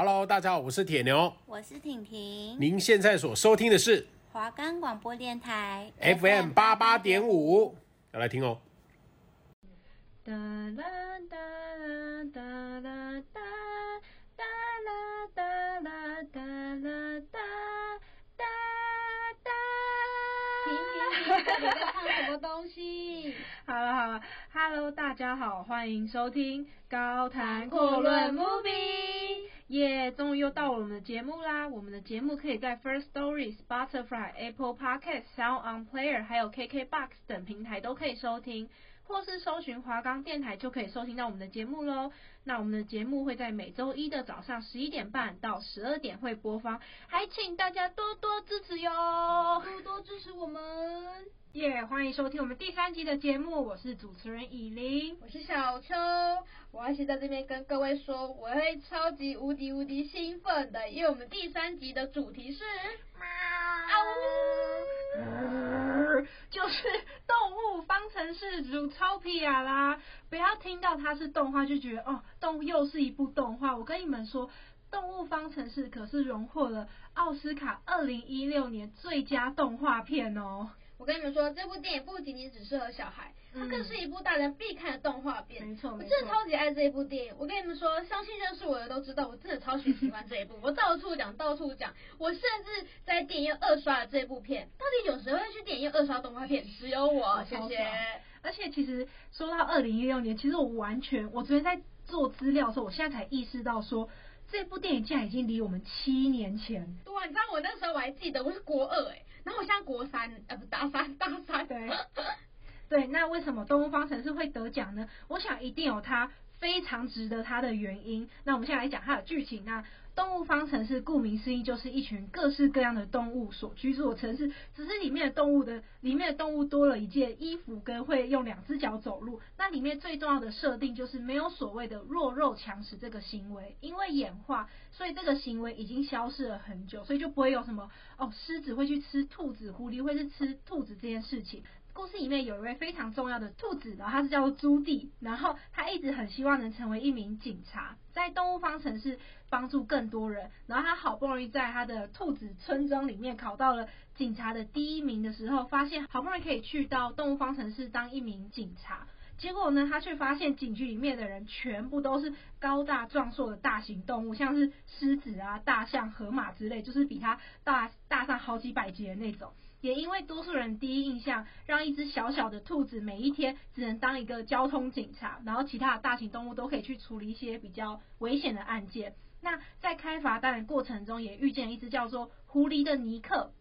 Hello，大家好，我是铁牛，我是婷婷。您现在所收听的是华冈广播电台 FM 八八点五，要来听哦。哒啦哒啦哒啦哒，哒啦哒啦哒啦哒，哒哒。婷婷，你在唱什么东西？好了好了，Hello，大家好，欢迎收听高谈阔论 Movie。耶！终于又到我们的节目啦！我们的节目可以在 First Story、Spotify、Apple Podcast、Sound On Player，还有 KKBox 等平台都可以收听，或是搜寻华冈电台就可以收听到我们的节目喽。那我们的节目会在每周一的早上十一点半到十二点会播放，还请大家多多支持哟！多多支持我们！耶！欢迎收听我们第三集的节目，我是主持人以琳，我是小秋。我要先在这边跟各位说，我会超级无敌无敌兴奋的，因为我们第三集的主题是猫，就是动物方程式 Zootopia 啦。不要听到它是动画就觉得哦，动物又是一部动画。我跟你们说，动物方程式可是荣获了奥斯卡二零一六年最佳动画片哦。我跟你们说，这部电影不仅仅只适合小孩，它更是一部大人必看的动画片。没错，我真的超级爱这一部电影。我跟你们说，相信认识我的都知道，我真的超级喜欢这一部。我到处讲，到处讲。我甚至在电影院二刷了这部片。到底有谁会去电影院二刷动画片？只有我。谢谢。而且其实说到二零一六年，其实我完全，我昨天在做资料的时候，我现在才意识到说，这部电影竟然已经离我们七年前。对啊，你知道我那时候我还记得，我是国二哎。然后我现在国三，呃，不，大三，大三。对，对，那为什么《动物方程式》会得奖呢？我想一定有它非常值得它的原因。那我们现在来讲它的剧情。那动物方程式顾名思义就是一群各式各样的动物所居住的城市，只是里面的动物的里面的动物多了一件衣服跟会用两只脚走路。那里面最重要的设定就是没有所谓的弱肉强食这个行为，因为演化，所以这个行为已经消失了很久，所以就不会有什么哦，狮子会去吃兔子，狐狸会去吃兔子这件事情。故事里面有一位非常重要的兔子，然后他是叫做朱棣，然后他一直很希望能成为一名警察，在动物方程式帮助更多人，然后他好不容易在他的兔子村庄里面考到了警察的第一名的时候，发现好不容易可以去到动物方程式当一名警察，结果呢，他却发现警局里面的人全部都是高大壮硕的大型动物，像是狮子啊、大象、河马之类，就是比他大大上好几百级的那种。也因为多数人第一印象，让一只小小的兔子每一天只能当一个交通警察，然后其他的大型动物都可以去处理一些比较危险的案件。那在开罚单的过程中，也遇见一只叫做狐狸的尼克。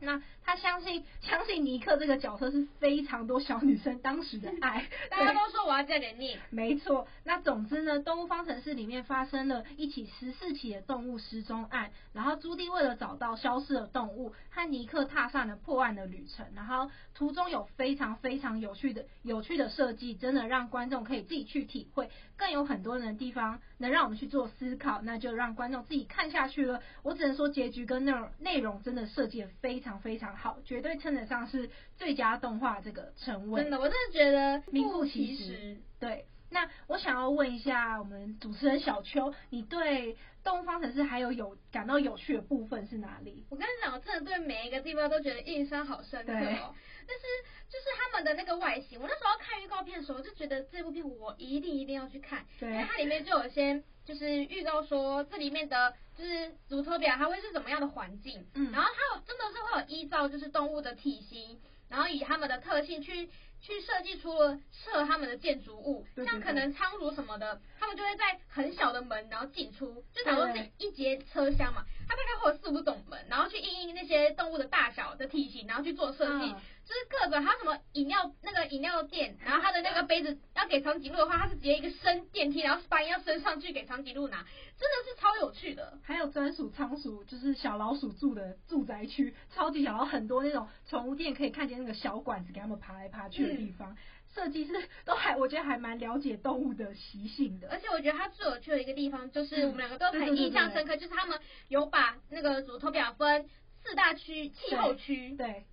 那他相信相信尼克这个角色是非常多小女生当时的爱，大家都说我要嫁给你。没错，那总之呢，动物方程式里面发生了一起十四起的动物失踪案，然后朱棣为了找到消失的动物，和尼克踏上了破案的旅程，然后途中有非常非常有趣的有趣的设计，真的让观众可以自己去体会，更有很多人的地方能让我们去做思考，那就让观众自己看下去了。我只能说结局跟内容内容真的设计的非常。非常非常好，绝对称得上是最佳动画这个称谓。真的，我真的觉得名副其实。对，那我想要问一下我们主持人小秋，你对《动物方程式》还有有感到有趣的部分是哪里？我跟你讲，我真的对每一个地方都觉得印象好深刻哦。但是就是他们的那个外形，我那时候看预告片的时候，就觉得这部片我一定一定要去看，对，因为它里面就有些。就是预告说这里面的，就是 Zootopia 它会是怎么样的环境，嗯，然后它有真的是会有依照就是动物的体型，然后以他们的特性去去设计出了适合他们的建筑物，像可能仓鼠什么的，他们就会在很小的门然后进出，就假如是一节车厢嘛，它大概会有四五种门，然后去应应那些动物的大小的体型，然后去做设计。就是各种，它什么饮料那个饮料店，然后它的那个杯子要给长颈鹿的话，它是直接一个升电梯，然后把要升上去给长颈鹿拿，真的是超有趣的。还有专属仓鼠，就是小老鼠住的住宅区，超级小，然后很多那种宠物店可以看见那个小管子给他们爬来爬去的地方，设计师都还我觉得还蛮了解动物的习性的。而且我觉得它最有趣的一个地方，就是我们两个都很印象深刻，就是他们有把那个 Zootopia 分四大区气候区，对。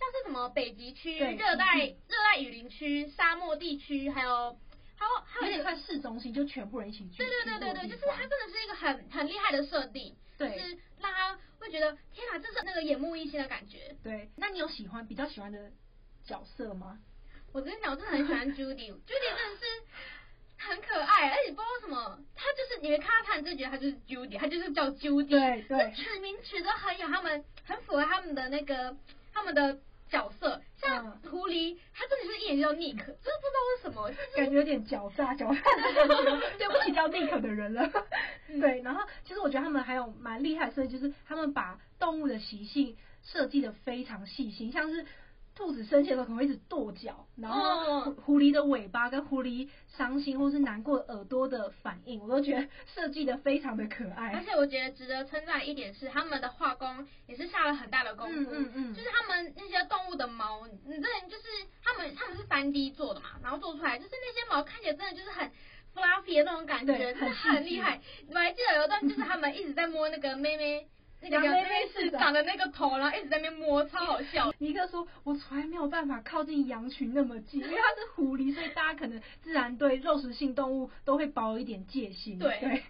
像是什么北极区、热带热带雨林区、沙漠地区，还有还有还有点在市中心，就全部人一起去。对对对对对，就是它真的是一个很很厉害的设定，对，就是让他会觉得天哪，这是那个眼目一新的感觉。对，那你有喜欢比较喜欢的角色吗？我跟你讲，我真的很喜欢 Judy，Judy 真的是很可爱，而且不知道为什么，他就是你们看到他，你就觉得他就是 Judy，他就是叫 Judy，对对，取名取得很有他们，很符合他们的那个他们的。角色像狐狸，他真的就是一眼就叫 Nick，就是不知道为什么，就是、感觉有点狡诈、狡诈，对不起叫 Nick 的人了。对，然后其实我觉得他们还有蛮厉害的设计，就是他们把动物的习性设计的非常细心，像是。兔子生气的时候可能会一直跺脚，然后狐狐狸的尾巴跟狐狸伤心或是难过耳朵的反应，我都觉得设计的非常的可爱。而且我觉得值得称赞一点是，他们的画工也是下了很大的功夫。嗯嗯，嗯就是他们那些动物的毛，你真的就是他们他们是三 D 做的嘛，然后做出来就是那些毛看起来真的就是很 fluffy 的那种感觉，真的很厉害。我还记得有一段就是他们一直在摸那个妹妹。那个妹妹是长的那个头，然后一直在那边摸，超好笑。尼克说：“我从来没有办法靠近羊群那么近，因为它是狐狸，所以大家可能自然对肉食性动物都会保有一点戒心。”对对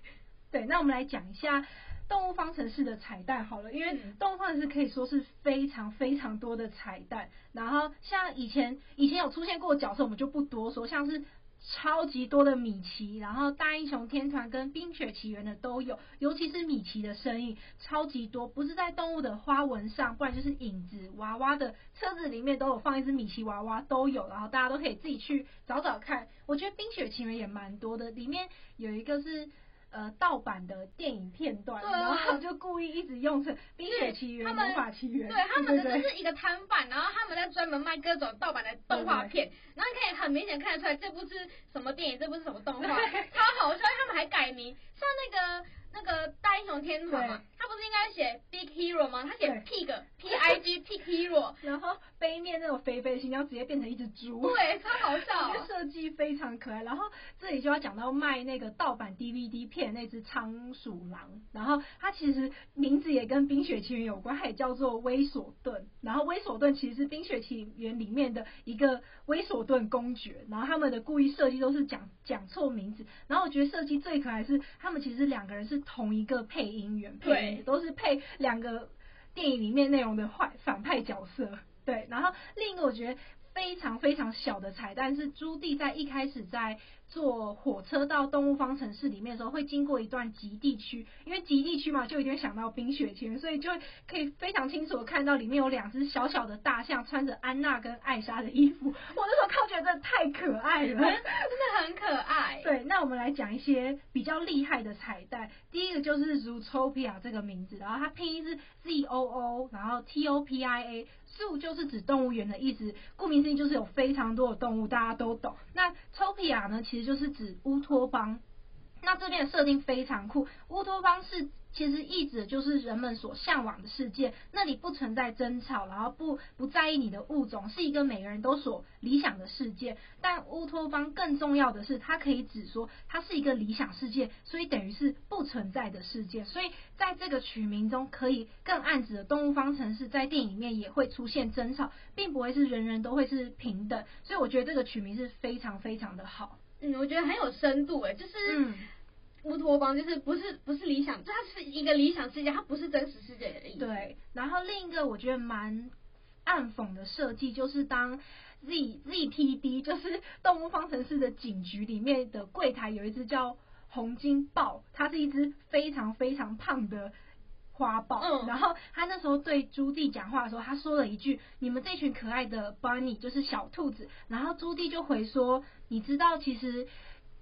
对，那我们来讲一下动物方程式的彩蛋好了，因为动物方程式可以说是非常非常多的彩蛋。然后像以前以前有出现过的角色，我们就不多说，像是。超级多的米奇，然后大英雄天团跟冰雪奇缘的都有，尤其是米奇的身影超级多，不是在动物的花纹上，不然就是影子娃娃的车子里面都有放一只米奇娃娃都有，然后大家都可以自己去找找看。我觉得冰雪奇缘也蛮多的，里面有一个是。呃，盗版的电影片段，啊、然后就故意一直用成《冰雪奇缘》《魔法奇缘》，对，他们的就是一个摊贩，然后他们在专门卖各种盗版的动画片，然后你可以很明显看得出来这部是什么电影，这部是什么动画，超好笑，他们还改名，像那个。那个大英雄天团嘛，他不是应该写 Big Hero 吗？他写 Pig P I G Pig Hero，然后背面那种肥肥的形象直接变成一只猪，对，超好笑，设计非常可爱。然后这里就要讲到卖那个盗版 D V D 片那只仓鼠狼，然后它其实名字也跟冰雪奇缘有关，它也叫做威索顿。然后威索顿其实是冰雪奇缘里面的一个威索顿公爵，然后他们的故意设计都是讲讲错名字。然后我觉得设计最可爱是他们其实两个人是。同一个配音员，配音都是配两个电影里面内容的坏反派角色，对。然后另一个我觉得非常非常小的彩蛋是朱棣在一开始在。坐火车到动物方程式里面的时候，会经过一段极地区，因为极地区嘛，就一定会想到冰雪奇缘，所以就会可以非常清楚的看到里面有两只小小的大象，穿着安娜跟艾莎的衣服。我那时候看觉得真的太可爱了，真的很可爱。对，那我们来讲一些比较厉害的彩蛋。第一个就是 Zootopia 这个名字，然后它拼音是 Z O O，然后 T O P I A。Zoo 就是指动物园的意思，顾名思义就是有非常多的动物，大家都懂。那 Topia 呢，其实也就是指乌托邦。那这边的设定非常酷，乌托邦是。其实意指就是人们所向往的世界，那里不存在争吵，然后不不在意你的物种，是一个每个人都所理想的世界。但乌托邦更重要的是，它可以指说它是一个理想世界，所以等于是不存在的世界。所以在这个取名中，可以更暗指的动物方程式在电影里面也会出现争吵，并不会是人人都会是平等。所以我觉得这个取名是非常非常的好。嗯，我觉得很有深度诶，就是嗯。乌托邦就是不是不是理想，就它是一个理想世界，它不是真实世界的意思。对，然后另一个我觉得蛮暗讽的设计，就是当 Z ZTD，就是动物方程式的警局里面的柜台有一只叫红金豹，它是一只非常非常胖的花豹。嗯。然后他那时候对朱棣讲话的时候，他说了一句：“你们这群可爱的 bunny 就是小兔子。”然后朱棣就回说：“你知道其实。”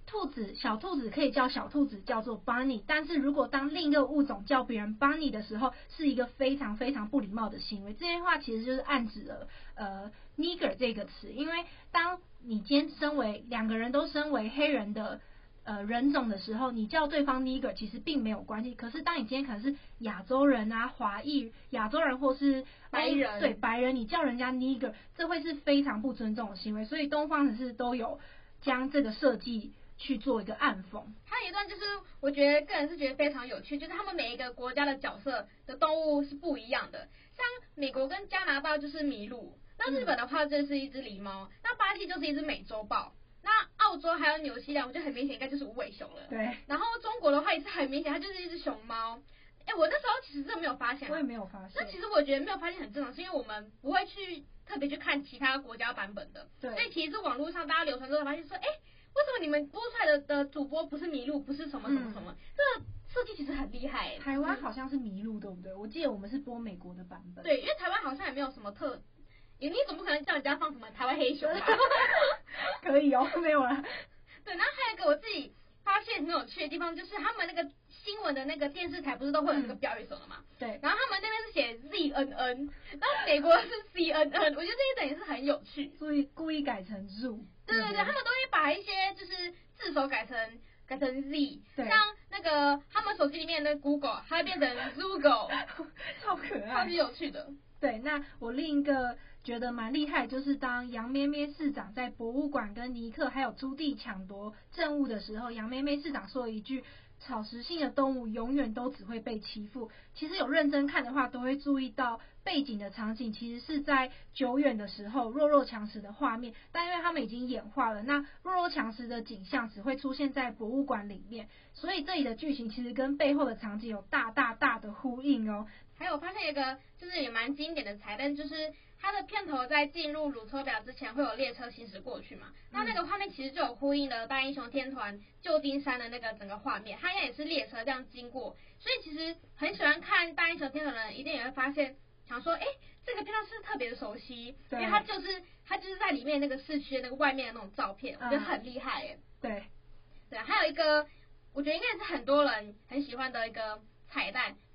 兔子，小兔子可以叫小兔子叫做 bunny，但是如果当另一个物种叫别人 bunny 的时候，是一个非常非常不礼貌的行为。这些话其实就是暗指了呃 nigger 这个词，因为当你今天身为两个人都身为黑人的呃人种的时候，你叫对方 nigger 其实并没有关系。可是当你今天可能是亚洲人啊、华裔、亚洲人或是白人，对白人，你叫人家 nigger，这会是非常不尊重的行为。所以东方人士都有将这个设计。去做一个暗讽，还有一段就是我觉得个人是觉得非常有趣，就是他们每一个国家的角色的动物是不一样的，像美国跟加拿大就是麋鹿，那日本的话就是一只狸猫，那巴西就是一只美洲豹，那澳洲还有纽西兰，我觉得很明显应该就是无尾熊了。对。然后中国的话也是很明显，它就是一只熊猫。哎，我那时候其实真的没有发现。我也没有发现。那其实我觉得没有发现很正常，是因为我们不会去特别去看其他国家版本的。对。所以其实网络上大家流传之后发现说，哎，为什么你们播出来的的主播不是麋鹿，不是什么什么什么？嗯、这个设计其实很厉害。台湾好像是麋鹿，对不对？我记得我们是播美国的版本。对，因为台湾好像也没有什么特，你总不可能叫人家放什么台湾黑熊吧？可以哦，没有了。对，然后还有一个我自己发现很有趣的地方，就是他们那个新闻的那个电视台不是都会有那个标语什么嘛？对。然后他们那边是写 ZNN，然后美国是 CNN，我觉得这一点也是很有趣。所以故意改成 Zoo。对对对，他们都会把一些就是字首改成改成 Z，像那个他们手机里面的 Google，它会变成 Zoogle，超可爱，超级有趣的。对，那我另一个觉得蛮厉害，就是当杨咩咩市长在博物馆跟尼克还有朱棣抢夺证物的时候，杨咩咩市长说了一句：“草食性的动物永远都只会被欺负。”其实有认真看的话，都会注意到背景的场景其实是在久远的时候弱肉强食的画面，但因为他们已经演化了，那弱肉强食的景象只会出现在博物馆里面，所以这里的剧情其实跟背后的场景有大大大的呼应哦。还有发现一个就是也蛮经典的彩蛋，就是它的片头在进入鲁车表之前会有列车行驶过去嘛，那那个画面其实就有呼应了大英雄天团旧金山的那个整个画面，它应该也是列车这样经过，所以其实很喜欢看大英雄天团的人一定也会发现，想说哎这个片段是特别的熟悉，因为它就是它就是在里面那个市区的那个外面的那种照片，我觉得很厉害哎，对，对，还有一个我觉得应该是很多人很喜欢的一个彩蛋，就是。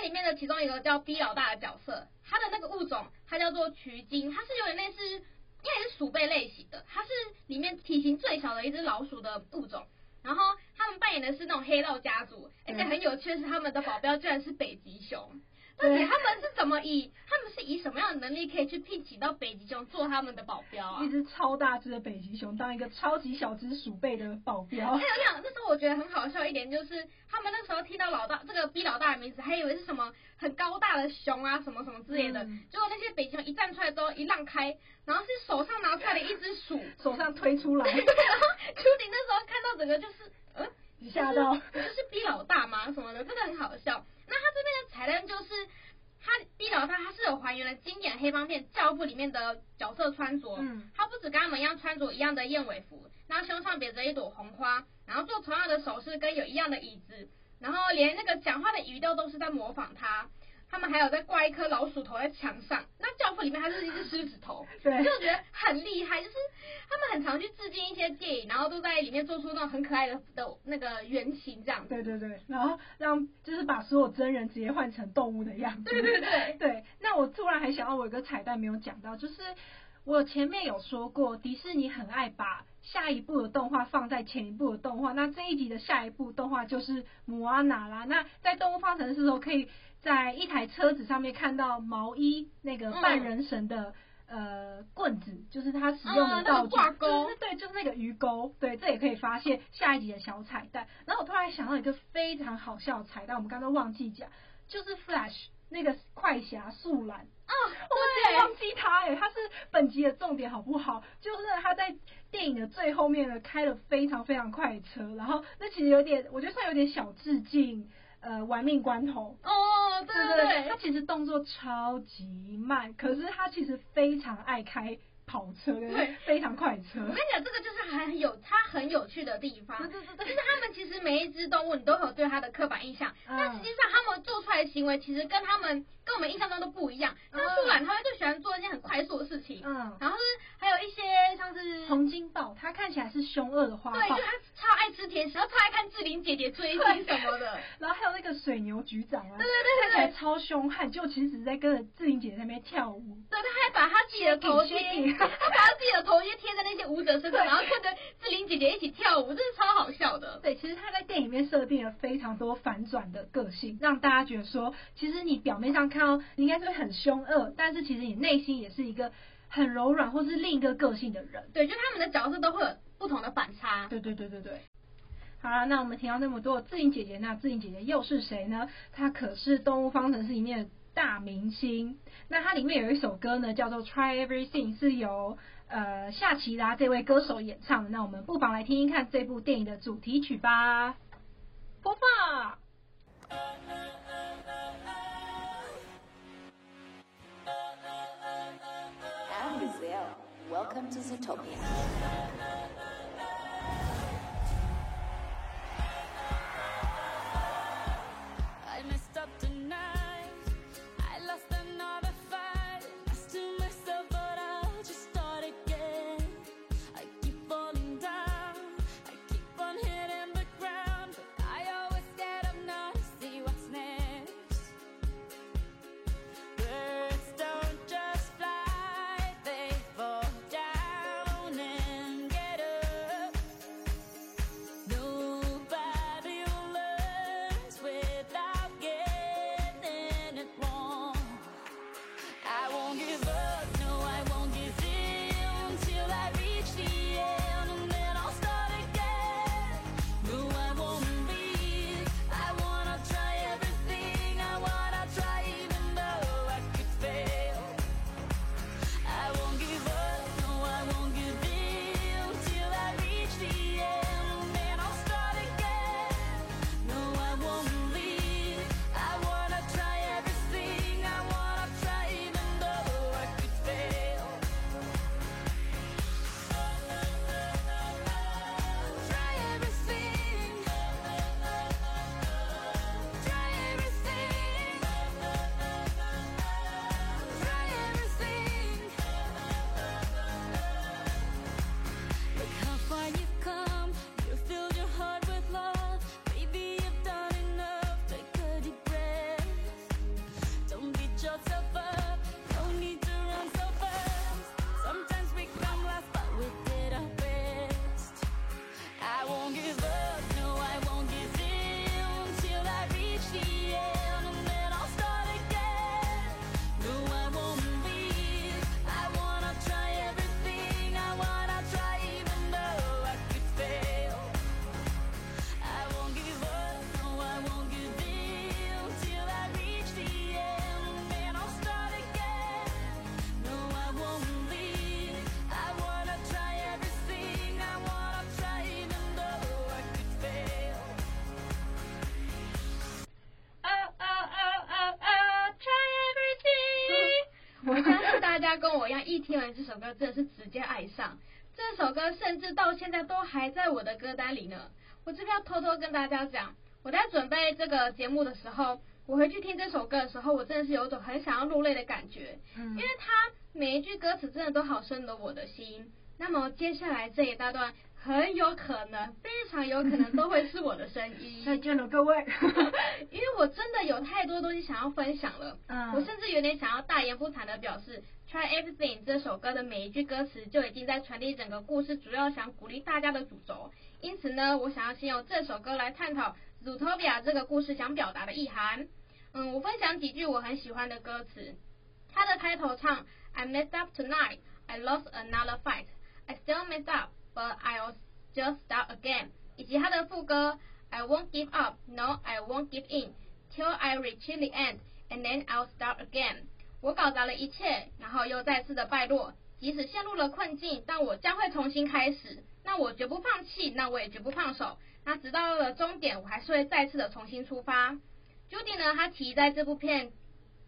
里面的其中一个叫 B 老大的角色，他的那个物种它叫做渠鲸，它是有点类似，应该是鼠辈类型的，它是里面体型最小的一只老鼠的物种。然后他们扮演的是那种黑道家族，而且很有趣的是他们的保镖居然是北极熊。而且他们是怎么以他们是以什么样的能力可以去聘请到北极熊做他们的保镖啊？一只超大只的北极熊当一个超级小只鼠辈的保镖。还有那样，那时候我觉得很好笑一点就是，他们那时候听到老大这个 B 老大的名字，还以为是什么很高大的熊啊，什么什么之类的。嗯、结果那些北极熊一站出来之后一让开，然后是手上拿出来的一只鼠，手上推出来。然后秋瑾那时候看到整个就是，嗯，吓到，就是 B 老大嘛什么的，真的很好笑。那他这边的彩蛋就是。他 B 老大他是有还原了经典黑帮片《教父》里面的角色穿着，嗯，他不止跟他们一样穿着一样的燕尾服，那胸上别着一朵红花，然后做同样的手势跟有一样的椅子，然后连那个讲话的语调都是在模仿他。他们还有在挂一颗老鼠头在墙上，那教父里面它是一只狮子头，对，就觉得很厉害。就是他们很常去致敬一些电影，然后都在里面做出那种很可爱的的那个原型这样子。对对对，然后让就是把所有真人直接换成动物的样子。对对对对。那我突然还想到，我有个彩蛋没有讲到，就是我前面有说过，迪士尼很爱把下一部的动画放在前一部的动画。那这一集的下一部动画就是摩阿娜啦。那在动物方程式的时候可以。在一台车子上面看到毛衣那个半人神的、嗯、呃棍子，就是他使用的道具，嗯那个、就是对，就是那个鱼钩，对，这也可以发现下一集的小彩蛋。然后我突然想到一个非常好笑的彩蛋，我们刚刚忘记讲，就是 Flash 那个快侠素兰啊，我竟然忘记他哎，他是本集的重点好不好？就是他在电影的最后面呢开了非常非常快的车，然后那其实有点，我觉得算有点小致敬。呃，玩命关头。哦，对对对，他其实动作超级慢，可是他其实非常爱开跑车，对，非常快车。我跟你讲，这个就是很有它很有趣的地方，对对对，就是他们其实每一只动物你都有对它的刻板印象，但实际上他们做出来的行为其实跟他们跟我们印象中都不一样。像树懒，他会最喜欢做一件很快速的事情，嗯，然后是还有一些像是洪金宝，他看起来是凶恶的花豹，对，就他超爱吃甜食，然后超爱看志玲姐姐追星什么的，然后还有那个水牛局长啊，对对对，看起来超凶悍，就其实只是在跟着志玲姐姐在那边跳舞，对，他还把他自己的头贴，他 把他自己的头就贴在那些舞者身上，然后跟着志玲姐姐一起跳舞，真是超好笑的。对，其实他在电影里面设定了非常多反转的个性，让大家觉得说，其实你表面上看到你应该是会很凶恶，但是其实你内心也是一个。很柔软，或是另一个个性的人，对，就他们的角色都会有不同的反差。对对对对对。好了，那我们听到那么多志玲姐姐，那志玲姐姐又是谁呢？她可是《动物方程式》里面大明星。那它里面有一首歌呢，叫做《Try Everything》，是由呃夏奇拉这位歌手演唱的。那我们不妨来听一看这部电影的主题曲吧。播放。Welcome to Zootopia. 大家跟我一样，一听完这首歌，真的是直接爱上。这首歌甚至到现在都还在我的歌单里呢。我这边要偷偷跟大家讲，我在准备这个节目的时候，我回去听这首歌的时候，我真的是有一种很想要落泪的感觉。嗯，因为它每一句歌词真的都好深得我的心。那么接下来这一大段。很有可能，非常有可能都会是我的声音。再见了，各位。因为我真的有太多东西想要分享了。嗯。我甚至有点想要大言不惭的表示，《Try Everything》这首歌的每一句歌词就已经在传递整个故事主要想鼓励大家的主轴。因此呢，我想要先用这首歌来探讨《Zootopia》这个故事想表达的意涵。嗯，我分享几句我很喜欢的歌词。它的开头唱：I messed up tonight, I lost another fight, I still messed up. But I'll just start again，以及他的副歌，I won't give up, no, I won't give in, till I reach the end, and then I'll start again。我搞砸了一切，然后又再次的败落，即使陷入了困境，但我将会重新开始。那我绝不放弃，那我也绝不放手。那直到了终点，我还是会再次的重新出发。Judy 呢，他提在这部片，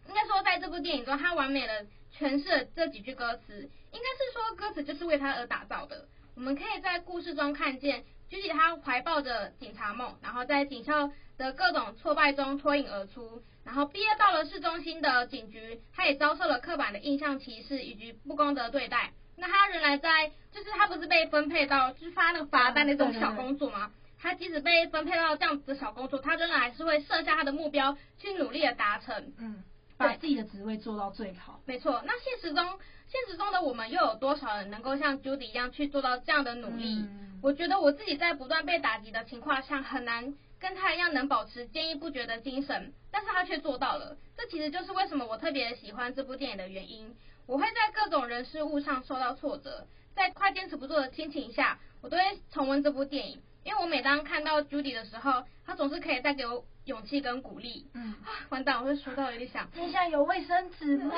应该说在这部电影中，他完美的诠释了这几句歌词，应该是说歌词就是为他而打造的。我们可以在故事中看见，Judy 他怀抱着警察梦，然后在警校的各种挫败中脱颖而出，然后毕业到了市中心的警局，他也遭受了刻板的印象歧视以及不公的对待。那他仍然在，就是他不是被分配到就是发那个罚单那种小工作吗？他即使被分配到这样子的小工作，他仍然还是会设下他的目标去努力的达成。嗯。把自己的职位做到最好。没错，那现实中，现实中的我们又有多少人能够像 Judy 一样去做到这样的努力？嗯、我觉得我自己在不断被打击的情况下，很难跟他一样能保持坚毅不绝的精神，但是他却做到了。这其实就是为什么我特别喜欢这部电影的原因。我会在各种人事物上受到挫折，在快坚持不住的心情下，我都会重温这部电影。因为我每当看到 Judy 的时候，她总是可以带给我勇气跟鼓励。嗯，完蛋，我会说到有点想。你现在有卫生纸吗？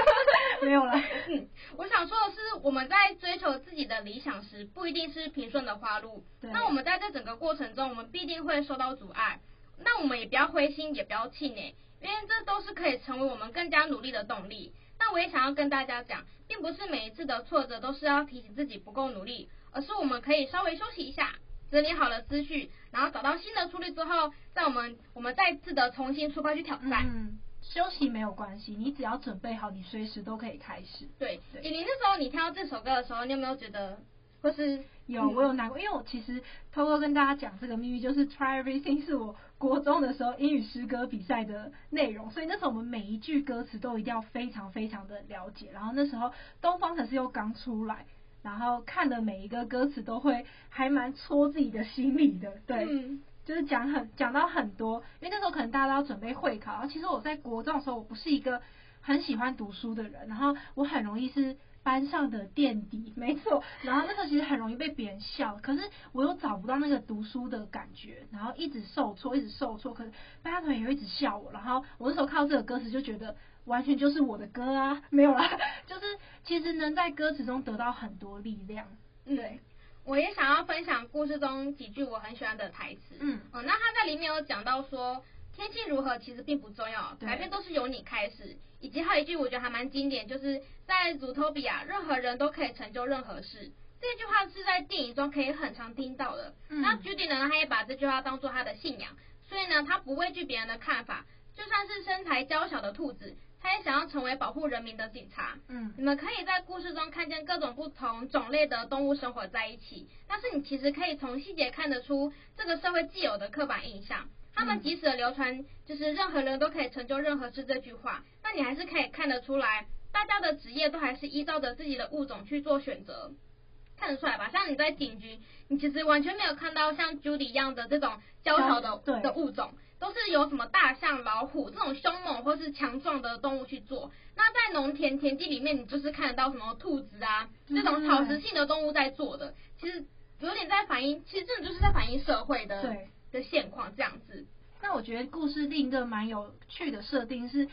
没有了。嗯，我想说的是，我们在追求自己的理想时，不一定是平顺的花路。对。那我们在这整个过程中，我们必定会受到阻碍。那我们也不要灰心，也不要气馁，因为这都是可以成为我们更加努力的动力。那我也想要跟大家讲，并不是每一次的挫折都是要提醒自己不够努力，而是我们可以稍微休息一下，整理好了思绪，然后找到新的出路之后，在我们我们再次的重新出发去挑战。嗯，休息没有关系，你只要准备好，你随时都可以开始。对，以琳那时候你听到这首歌的时候，你有没有觉得？或是有，我有难过，因为我其实偷偷跟大家讲这个秘密，就是 Try Everything 是我国中的时候英语诗歌比赛的内容，所以那时候我们每一句歌词都一定要非常非常的了解。然后那时候东方神是又刚出来，然后看的每一个歌词都会还蛮戳自己的心里的，对，嗯、就是讲很讲到很多，因为那时候可能大家都要准备会考，然后其实我在国中的时候我不是一个很喜欢读书的人，然后我很容易是。班上的垫底，没错。然后那时候其实很容易被别人笑，可是我又找不到那个读书的感觉，然后一直受挫，一直受挫。可是班上同学又一直笑我，然后我那时候靠这个歌词就觉得完全就是我的歌啊，没有啦，就是其实能在歌词中得到很多力量。对，嗯，我也想要分享故事中几句我很喜欢的台词。嗯，哦，那他在里面有讲到说。天气如何其实并不重要，改变都是由你开始。以及还有一句我觉得还蛮经典，就是在 Zootopia，任何人都可以成就任何事。这句话是在电影中可以很常听到的。嗯、那 Judy 呢，他也把这句话当做他的信仰，所以呢，他不畏惧别人的看法，就算是身材娇小的兔子，他也想要成为保护人民的警察。嗯，你们可以在故事中看见各种不同种类的动物生活在一起，但是你其实可以从细节看得出这个社会既有的刻板印象。他们即使流传就是任何人都可以成就任何事这句话，那你还是可以看得出来，大家的职业都还是依照着自己的物种去做选择，看得出来吧？像你在警局，你其实完全没有看到像 Judy 一样的这种娇小的的物种，都是由什么大象、老虎这种凶猛或是强壮的动物去做。那在农田田地里面，你就是看得到什么兔子啊这种草食性的动物在做的，其实有点在反映，其实真的就是在反映社会的。对。的现况这样子，那我觉得故事另一个蛮有趣的设定是，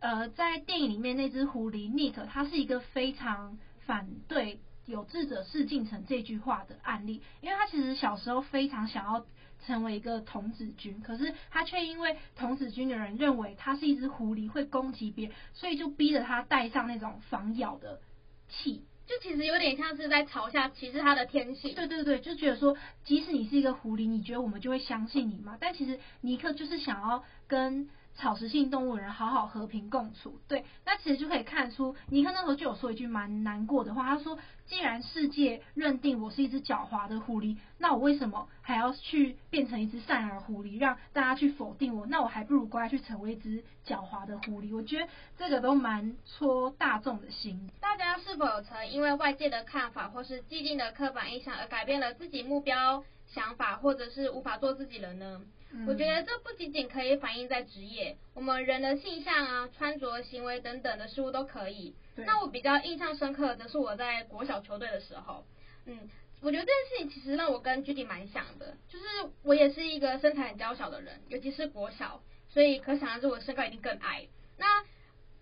呃，在电影里面那只狐狸 Nick，它是一个非常反对有志者事竟成这句话的案例，因为他其实小时候非常想要成为一个童子军，可是他却因为童子军的人认为他是一只狐狸会攻击别人，所以就逼着他戴上那种防咬的器。就其实有点像是在嘲笑，其实他的天性。对对对，就觉得说，即使你是一个狐狸，你觉得我们就会相信你吗？但其实尼克就是想要跟。草食性动物人好好和平共处，对，那其实就可以看出，尼克那时候就有说一句蛮难过的话，他说：“既然世界认定我是一只狡猾的狐狸，那我为什么还要去变成一只善良的狐狸，让大家去否定我？那我还不如乖去成为一只狡猾的狐狸。”我觉得这个都蛮戳大众的心。大家是否曾因为外界的看法或是既定的刻板印象而改变了自己目标、想法，或者是无法做自己人呢？嗯、我觉得这不仅仅可以反映在职业，我们人的性向啊、穿着、行为等等的事物都可以。那我比较印象深刻的是我在国小球队的时候，嗯，我觉得这件事情其实让我跟 Judy 蛮像的，就是我也是一个身材很娇小的人，尤其是国小，所以可想而知我身高一定更矮。那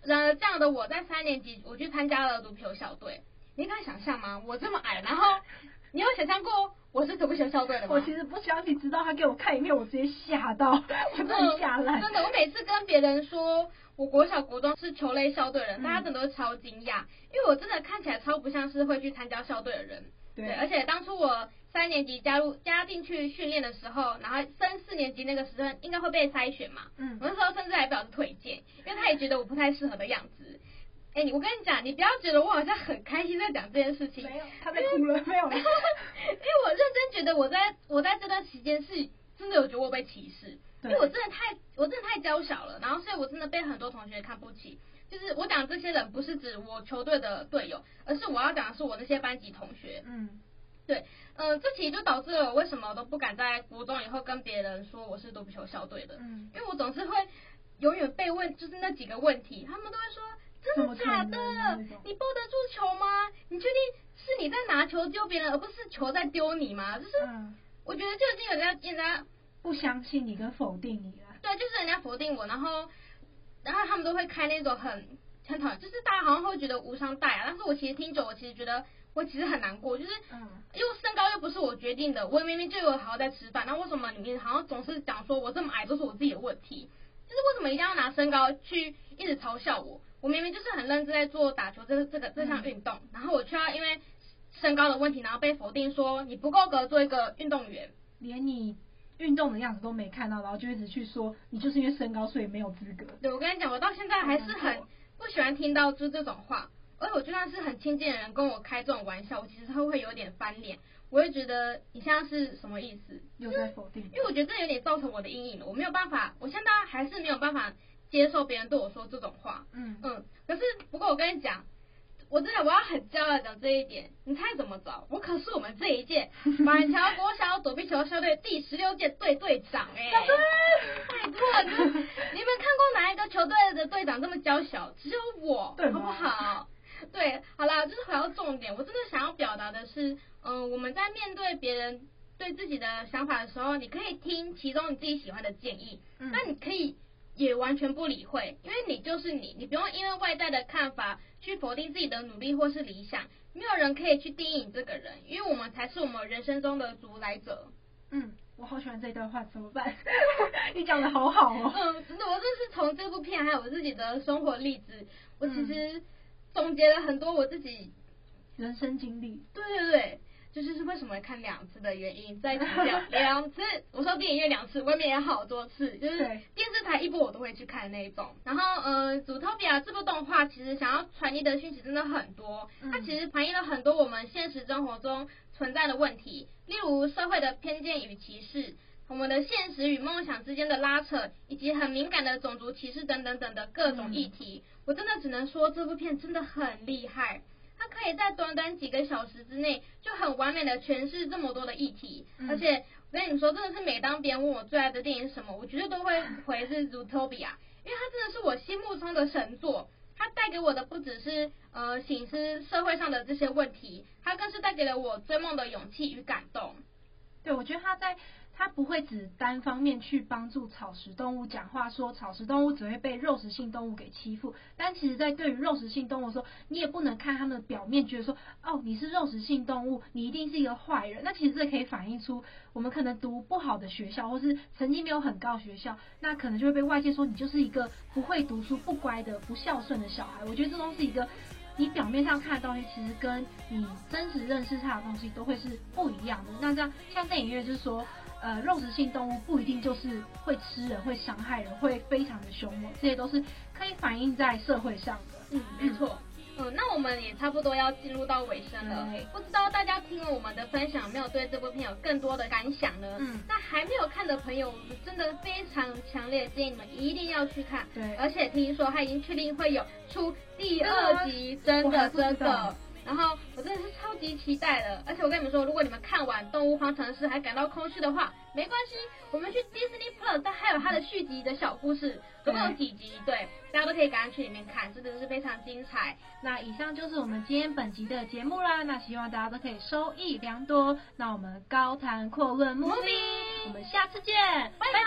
然而这样的我在三年级我去参加了足球小队，你可以想象吗？我这么矮，然后。你有想象过我是怎么选校队的吗？我其实不相信，直到他给我看一面，我直接吓到，我真的吓烂。真的，我每次跟别人说我国小国中是球类校队的人，大家真的都超惊讶，因为我真的看起来超不像是会去参加校队的人。对，而且当初我三年级加入加进去训练的时候，然后升四年级那个时候应该会被筛选嘛。嗯。我那时候甚至还表示推荐，因为他也觉得我不太适合的样子。哎、欸，我跟你讲，你不要觉得我好像很开心在讲这件事情。没有，他在哭了，没有。因为我认真觉得我在我在这段时间是真的有觉得我被歧视，因为我真的太我真的太娇小了，然后所以我真的被很多同学看不起。就是我讲这些人不是指我球队的队友，而是我要讲的是我那些班级同学。嗯，对，嗯、呃，这其实就导致了我为什么都不敢在国中以后跟别人说我是独木球校队的。嗯，因为我总是会永远被问，就是那几个问题，他们都会说。真的假的？你抱得住球吗？你确定是你在拿球丢别人，而不是球在丢你吗？就是我觉得就已经有人家人家不相信你跟否定你了。对，就是人家否定我，然后然后他们都会开那种很很讨厌，就是大家好像会觉得无伤大雅，但是我其实听久，我其实觉得我其实很难过，就是因为身高又不是我决定的，我明明就有好好在吃饭，那为什么你们好像总是讲说我这么矮都是我自己的问题？就是为什么一定要拿身高去一直嘲笑我？我明明就是很认真在做打球这个这个这项运动，然后我却要因为身高的问题，然后被否定说你不够格做一个运动员，连你运动的样子都没看到，然后就一直去说你就是因为身高所以没有资格。对，我跟你讲，我到现在还是很不喜欢听到就这种话，而且我就算是很亲近的人跟我开这种玩笑，我其实会会有点翻脸，我会觉得你现在是什么意思？又在否定？因为我觉得这有点造成我的阴影了，我没有办法，我现在还是没有办法接受别人对我说这种话。嗯嗯，可是不过我跟你讲。我真的我要很骄傲讲这一点，你猜怎么着？我可是我们这一届 板桥国小躲避球校队第十六届队队长哎、欸！拜托，你们你们看过哪一个球队的队长这么娇小？只有我，好不好？对，好啦，就是回到重点，我真的想要表达的是，嗯、呃，我们在面对别人对自己的想法的时候，你可以听其中你自己喜欢的建议，那你可以。也完全不理会，因为你就是你，你不用因为外在的看法去否定自己的努力或是理想，没有人可以去定义你这个人，因为我们才是我们人生中的主宰者。嗯，我好喜欢这段话，怎么办？你讲的好好哦。嗯，真的，我就是从这部片还有我自己的生活例子，我其实总结了很多我自己人生经历。对对对。这就是为什么看两次的原因，再强调两次。我说电影院两次，外面也好多次，就是电视台一播我都会去看那一种。然后，呃，《祖托比亚》这部动画其实想要传递的讯息真的很多，它其实反映了很多我们现实生活中存在的问题，例如社会的偏见与歧视，我们的现实与梦想之间的拉扯，以及很敏感的种族歧视等等等的各种议题。我真的只能说这部片真的很厉害。他可以在短短几个小时之内就很完美的诠释这么多的议题，嗯、而且我跟你们说，真的是每当别人问我最爱的电影是什么，我绝对都会回是《Zootopia》，因为它真的是我心目中的神作。它带给我的不只是呃，醒思社会上的这些问题，它更是带给了我追梦的勇气与感动。对，我觉得他在。他不会只单方面去帮助草食动物讲话，说草食动物只会被肉食性动物给欺负。但其实，在对于肉食性动物说，你也不能看他们的表面，觉得说，哦，你是肉食性动物，你一定是一个坏人。那其实这可以反映出，我们可能读不好的学校，或是成绩没有很高的学校，那可能就会被外界说你就是一个不会读书、不乖的、不孝顺的小孩。我觉得这都是一个，你表面上看的东西，其实跟你真实认识他的东西都会是不一样的。那这样，像电影院就是说。呃，肉食性动物不一定就是会吃人、会伤害人、会非常的凶猛，这些都是可以反映在社会上的。嗯，没错。嗯，那我们也差不多要进入到尾声了。嗯、不知道大家听了我们的分享，有没有对这部片有更多的感想呢？嗯，那还没有看的朋友，我们真的非常强烈建议你们一定要去看。对，而且听说他已经确定会有出第二集，真的真的。然后我真的是超级期待的，而且我跟你们说，如果你们看完《动物方程式》还感到空虚的话，没关系，我们去 Disney Plus，它还有它的续集的小故事，总共有几集，对，大家都可以赶快去里面看，真的是非常精彩。那以上就是我们今天本集的节目啦，那希望大家都可以收益良多。那我们高谈阔论 Movie，我们下次见，拜拜。